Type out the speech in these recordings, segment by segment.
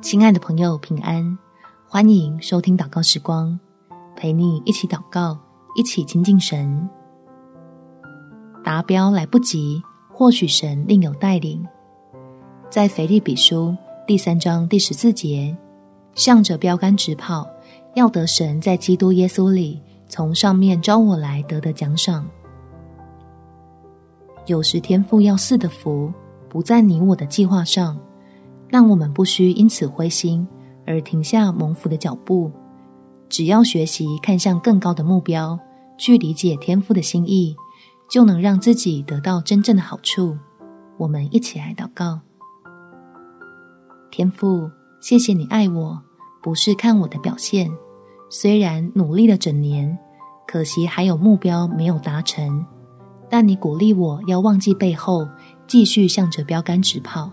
亲爱的朋友，平安！欢迎收听祷告时光，陪你一起祷告，一起亲近神。达标来不及，或许神另有带领。在腓立比书第三章第十四节，向着标杆直跑，要得神在基督耶稣里从上面召我来得的奖赏。有时天赋要赐的福不在你我的计划上，让我们不需因此灰心而停下蒙福的脚步。只要学习看向更高的目标，去理解天父的心意，就能让自己得到真正的好处。我们一起来祷告：天父，谢谢你爱我，不是看我的表现。虽然努力了整年，可惜还有目标没有达成。但你鼓励我要忘记背后，继续向着标杆直跑。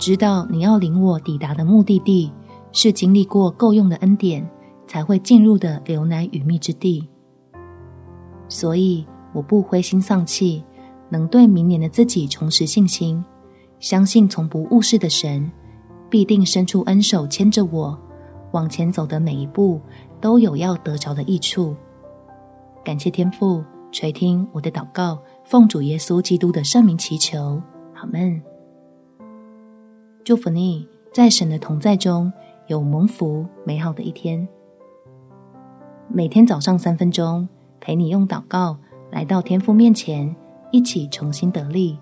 知道你要领我抵达的目的地，是经历过够用的恩典才会进入的流奶与蜜之地。所以我不灰心丧气，能对明年的自己重拾信心，相信从不误事的神必定伸出恩手牵着我往前走的每一步，都有要得着的益处。感谢天父。垂听我的祷告，奉主耶稣基督的圣名祈求，阿们。祝福你，在神的同在中有蒙福美好的一天。每天早上三分钟，陪你用祷告来到天父面前，一起重新得力。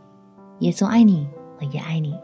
耶稣爱你，我也爱你。